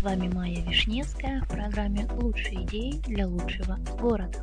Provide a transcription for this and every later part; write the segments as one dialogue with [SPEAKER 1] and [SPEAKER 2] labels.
[SPEAKER 1] С вами Майя Вишневская в программе «Лучшие идеи для лучшего города».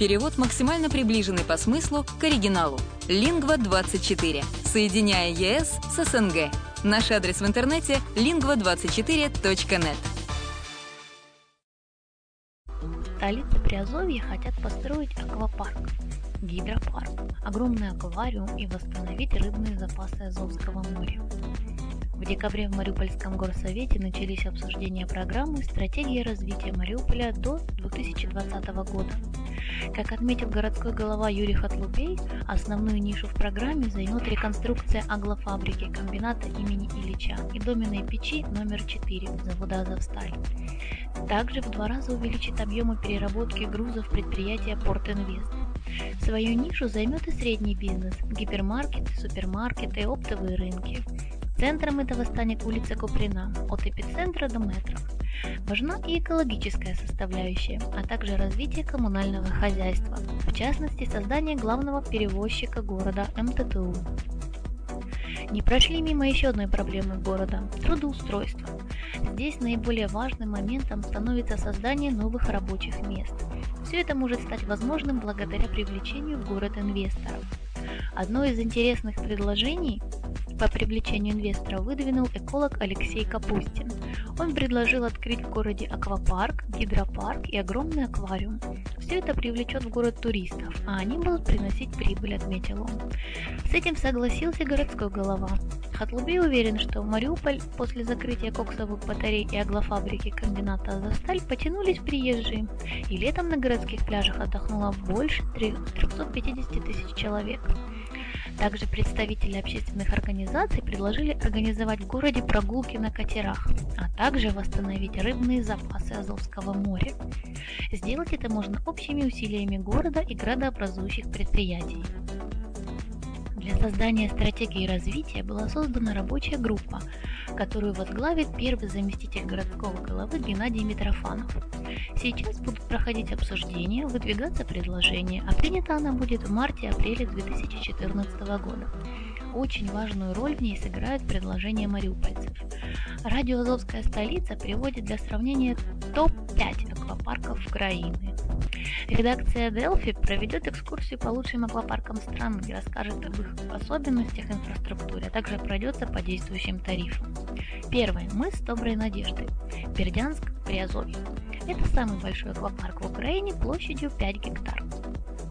[SPEAKER 2] Перевод максимально приближенный по смыслу к оригиналу. Lingva24. Соединяя ЕС с СНГ. Наш адрес в интернете lingva24.net.
[SPEAKER 1] Столицы Приазовья хотят построить аквапарк, гидропарк, огромный аквариум и восстановить рыбные запасы Азовского моря. В декабре в Мариупольском горсовете начались обсуждения программы «Стратегия развития Мариуполя до 2020 года». Как отметил городской голова Юрий Хатлупей, основную нишу в программе займет реконструкция аглофабрики комбината имени Ильича и доменной печи номер 4 завода «Азовсталь». Также в два раза увеличит объемы переработки грузов предприятия «Портинвест». Свою нишу займет и средний бизнес – гипермаркеты, супермаркеты, оптовые рынки. Центром этого станет улица Куприна, от эпицентра до метро. Важна и экологическая составляющая, а также развитие коммунального хозяйства, в частности создание главного перевозчика города МТТУ. Не прошли мимо еще одной проблемы города – трудоустройства. Здесь наиболее важным моментом становится создание новых рабочих мест. Все это может стать возможным благодаря привлечению в город инвесторов. Одно из интересных предложений по привлечению инвесторов выдвинул эколог Алексей Капустин. Он предложил открыть в городе аквапарк, гидропарк и огромный аквариум. Все это привлечет в город туристов, а они будут приносить прибыль, отметил он. С этим согласился городской голова. Хатлубей уверен, что в Мариуполь после закрытия коксовых батарей и аглофабрики комбината «Азовсталь» потянулись приезжие, и летом на городских пляжах отдохнуло больше 350 тысяч человек. Также представители общественных организаций предложили организовать в городе прогулки на катерах, а также восстановить рыбные запасы Азовского моря. Сделать это можно общими усилиями города и градообразующих предприятий. Для создания стратегии развития была создана рабочая группа, которую возглавит первый заместитель городского головы Геннадий Митрофанов. Сейчас будут проходить обсуждения, выдвигаться предложения, а принята она будет в марте-апреле 2014 года. Очень важную роль в ней сыграют предложения мариупольцев. Радио «Азовская столица» приводит для сравнения топ-5 аквапарков Украины. Редакция Delphi проведет экскурсию по лучшим аквапаркам страны и расскажет об их особенностях инфраструктуры, а также пройдется по действующим тарифам. Первое. Мы с Доброй Надеждой. Бердянск, Приазовье. Это самый большой аквапарк в Украине площадью 5 гектар.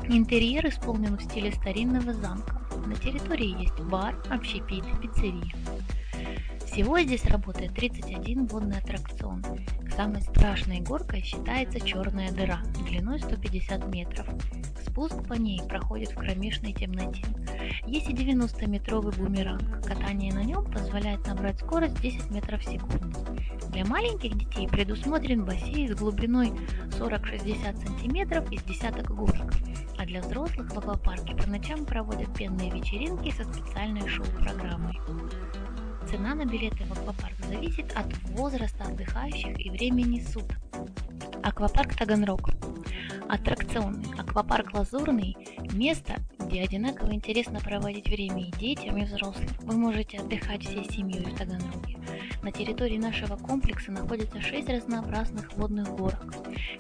[SPEAKER 1] Интерьер исполнен в стиле старинного замка. На территории есть бар, общепит, пиццерия. Всего здесь работает 31 водный аттракцион. Самой страшной горкой считается черная дыра, длиной 150 метров. Спуск по ней проходит в кромешной темноте. Есть и 90-метровый бумеранг. Катание на нем позволяет набрать скорость 10 метров в секунду. Для маленьких детей предусмотрен бассейн с глубиной 40-60 сантиметров из десяток горок. А для взрослых в аквапарке по ночам проводят пенные вечеринки со специальной шоу-программой. Цена на билеты в аквапарк зависит от возраста отдыхающих и времени суток. Аквапарк Таганрог. Аттракционный. Аквапарк Лазурный – место, где одинаково интересно проводить время и детям, и взрослым. Вы можете отдыхать всей семьей в Таганроге. На территории нашего комплекса находится 6 разнообразных водных горок.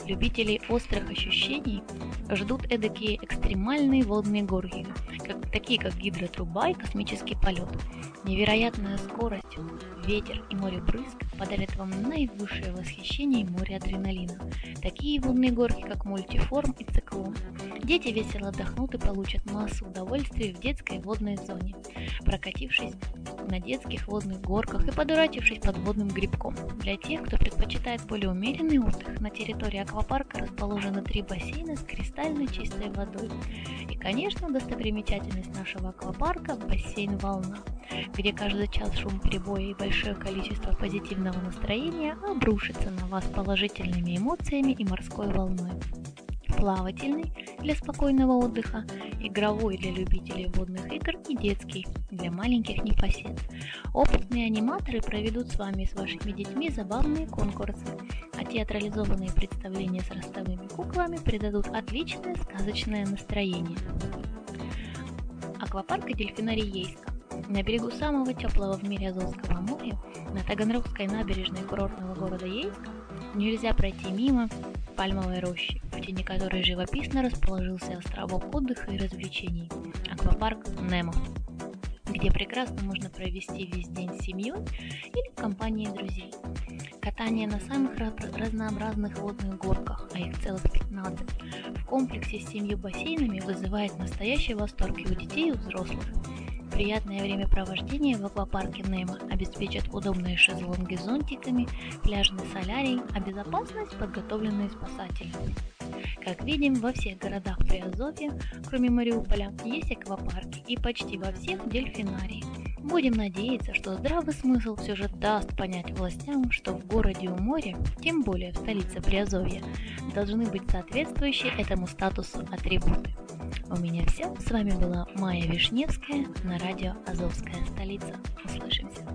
[SPEAKER 1] Любителей острых ощущений ждут эдакие экстремальные водные горки, как, такие как гидротруба и космический полет. Невероятная скорость, ветер и море брызг подарят вам наивысшее восхищение и море адреналина. Такие водные горки, как мультиформ и циклон. Дети весело отдохнут и получат массу удовольствия в детской водной зоне, прокатившись на детских водных горках и подурачившись под водным грибком. Для тех, кто предпочитает более умеренный отдых, на территории аквапарка расположены три бассейна с кристально чистой водой. И, конечно, достопримечательность нашего аквапарка – бассейн «Волна». где каждый час шум перебоя и большое количество позитивного настроения обрушится на вас положительными эмоциями и морской волной плавательный для спокойного отдыха, игровой для любителей водных игр и детский для маленьких непосед. Опытные аниматоры проведут с вами и с вашими детьми забавные конкурсы, а театрализованные представления с ростовыми куклами придадут отличное сказочное настроение. Аквапарк и дельфинарий Ейска. На берегу самого теплого в мире Азовского моря, на Таганрогской набережной курортного города Ейска, нельзя пройти мимо пальмовой рощи, в тени которой живописно расположился островок отдыха и развлечений – аквапарк Немо, где прекрасно можно провести весь день с семьей или в компании друзей. Катание на самых разнообразных водных горках, а их целых 15, в комплексе с семью бассейнами вызывает настоящий восторг и у детей, и у взрослых. Приятное времяпровождение в аквапарке Немо обеспечат удобные шезлонги с зонтиками, пляжный солярий, а безопасность подготовленные спасателями. Как видим, во всех городах Приазовья, кроме Мариуполя, есть аквапарки и почти во всех дельфинарии. Будем надеяться, что здравый смысл все же даст понять властям, что в городе у моря, тем более в столице Приазовья, должны быть соответствующие этому статусу атрибуты. У меня все. С вами была Майя Вишневская на радио «Азовская столица». Услышимся.